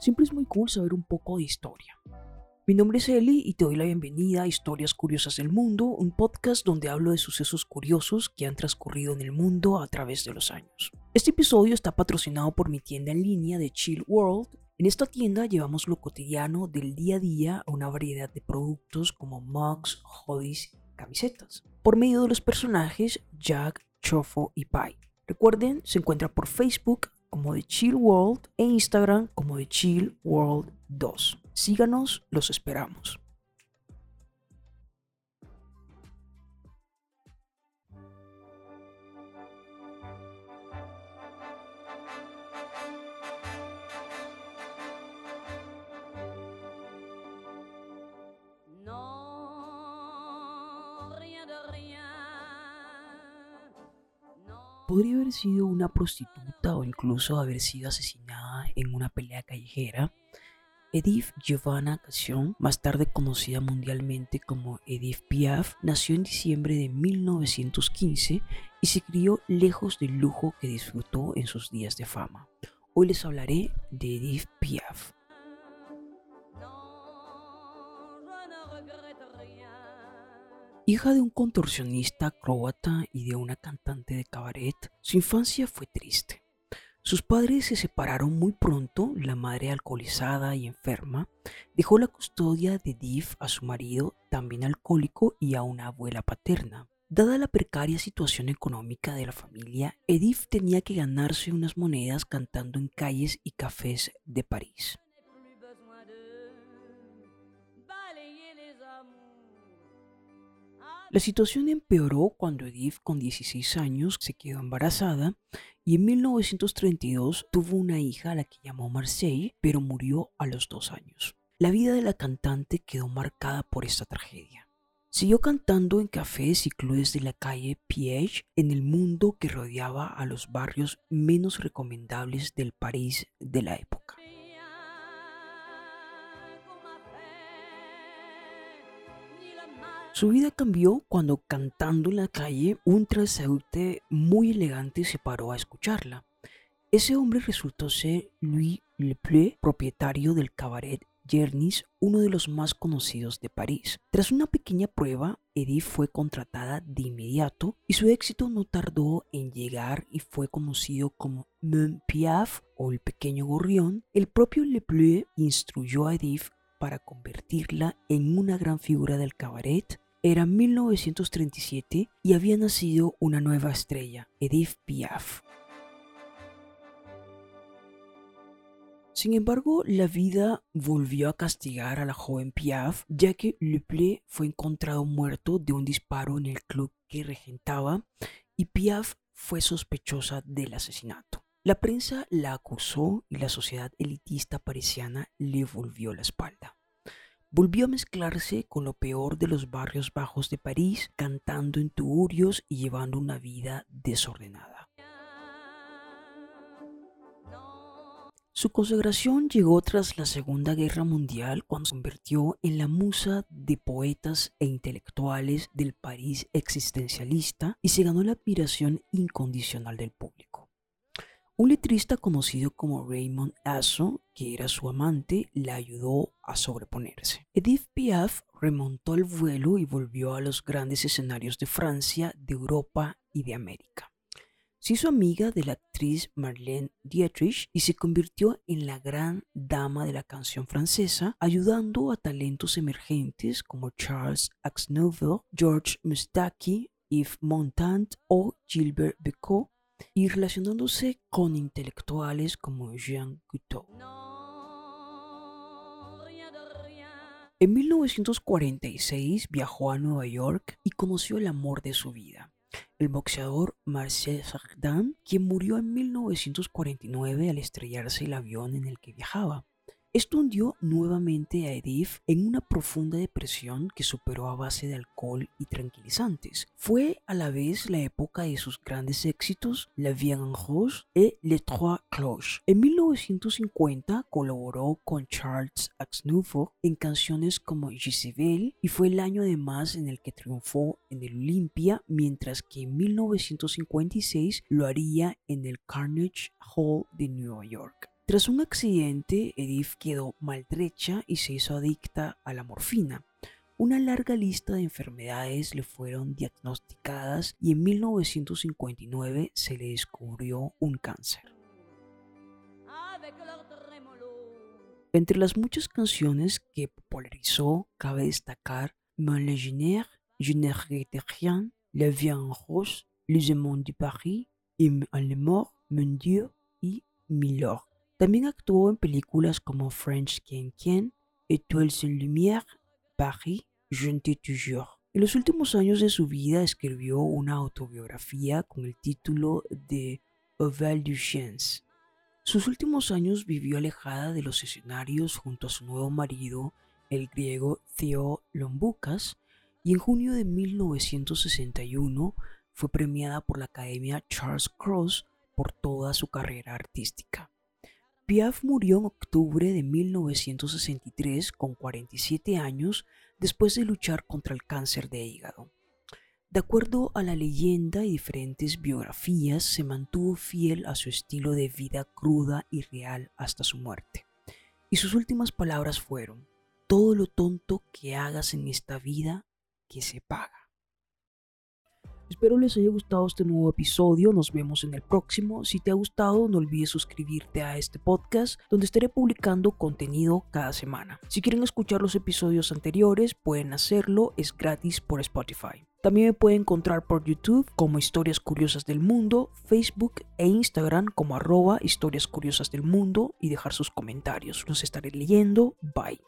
Siempre es muy cool saber un poco de historia. Mi nombre es Eli y te doy la bienvenida a Historias Curiosas del Mundo, un podcast donde hablo de sucesos curiosos que han transcurrido en el mundo a través de los años. Este episodio está patrocinado por mi tienda en línea de Chill World. En esta tienda llevamos lo cotidiano del día a día a una variedad de productos como mugs, hoodies camisetas, por medio de los personajes Jack, Chofo y Pai. Recuerden, se encuentra por Facebook como The Chill World e Instagram como The Chill World 2. Síganos, los esperamos. Podría haber sido una prostituta o incluso haber sido asesinada en una pelea callejera, Edith Giovanna Cassion, más tarde conocida mundialmente como Edith Piaf, nació en diciembre de 1915 y se crió lejos del lujo que disfrutó en sus días de fama. Hoy les hablaré de Edith Piaf. Hija de un contorsionista croata y de una cantante de cabaret, su infancia fue triste. Sus padres se separaron muy pronto, la madre alcoholizada y enferma dejó la custodia de Div a su marido, también alcohólico, y a una abuela paterna. Dada la precaria situación económica de la familia, Edith tenía que ganarse unas monedas cantando en calles y cafés de París. La situación empeoró cuando Edith, con 16 años, se quedó embarazada y en 1932 tuvo una hija a la que llamó Marseille, pero murió a los dos años. La vida de la cantante quedó marcada por esta tragedia. Siguió cantando en cafés y clubes de la calle Piège en el mundo que rodeaba a los barrios menos recomendables del París de la época. Su vida cambió cuando cantando en la calle un transeúnte muy elegante se paró a escucharla. Ese hombre resultó ser Louis Lepleu, propietario del cabaret Jernis, uno de los más conocidos de París. Tras una pequeña prueba, Edith fue contratada de inmediato y su éxito no tardó en llegar y fue conocido como Mon Piaf o el pequeño gorrión. El propio Lepleu instruyó a Edith para convertirla en una gran figura del cabaret era 1937 y había nacido una nueva estrella, Edith Piaf. Sin embargo, la vida volvió a castigar a la joven Piaf, ya que Le fue encontrado muerto de un disparo en el club que regentaba y Piaf fue sospechosa del asesinato. La prensa la acusó y la sociedad elitista parisiana le volvió la espalda volvió a mezclarse con lo peor de los barrios bajos de París, cantando en tuburios y llevando una vida desordenada. Su consagración llegó tras la Segunda Guerra Mundial cuando se convirtió en la musa de poetas e intelectuales del París existencialista y se ganó la admiración incondicional del público. Un letrista conocido como Raymond Asso, que era su amante, la ayudó a sobreponerse. Edith Piaf remontó el vuelo y volvió a los grandes escenarios de Francia, de Europa y de América. Se hizo amiga de la actriz Marlene Dietrich y se convirtió en la gran dama de la canción francesa, ayudando a talentos emergentes como Charles Aznavour, George Mustaki, Yves Montand o Gilbert Becot y relacionándose con intelectuales como Jean Cousteau. En 1946 viajó a Nueva York y conoció el amor de su vida, el boxeador Marcel Sardin, quien murió en 1949 al estrellarse el avión en el que viajaba. Esto hundió nuevamente a Edith en una profunda depresión que superó a base de alcohol y tranquilizantes. Fue a la vez la época de sus grandes éxitos La Vie en Rose y Les Trois Cloches. En 1950 colaboró con Charles Aznavour en canciones como Giselle y fue el año además en el que triunfó en el Olympia, mientras que en 1956 lo haría en el Carnegie Hall de Nueva York. Tras un accidente, Edith quedó maltrecha y se hizo adicta a la morfina. Una larga lista de enfermedades le fueron diagnosticadas y en 1959 se le descubrió un cáncer. Entre las muchas canciones que popularizó, cabe destacar Mon légionnaire, Je ne rien, La vie en rose, Les amants de Paris, Im en le mort, Mon Dieu y Milord. También actuó en películas como French Quien, Étoiles en lumière, Paris, Je ne te jure. En los últimos años de su vida escribió una autobiografía con el título de Oval du Chance. Sus últimos años vivió alejada de los escenarios junto a su nuevo marido, el griego Theo Lomboukas, y en junio de 1961 fue premiada por la Academia Charles Cross por toda su carrera artística. Piaf murió en octubre de 1963 con 47 años después de luchar contra el cáncer de hígado. De acuerdo a la leyenda y diferentes biografías, se mantuvo fiel a su estilo de vida cruda y real hasta su muerte. Y sus últimas palabras fueron, todo lo tonto que hagas en esta vida, que se paga. Espero les haya gustado este nuevo episodio, nos vemos en el próximo. Si te ha gustado, no olvides suscribirte a este podcast donde estaré publicando contenido cada semana. Si quieren escuchar los episodios anteriores, pueden hacerlo, es gratis por Spotify. También me pueden encontrar por YouTube como Historias Curiosas del Mundo, Facebook e Instagram como arroba Historias Curiosas del Mundo y dejar sus comentarios. Los estaré leyendo. Bye.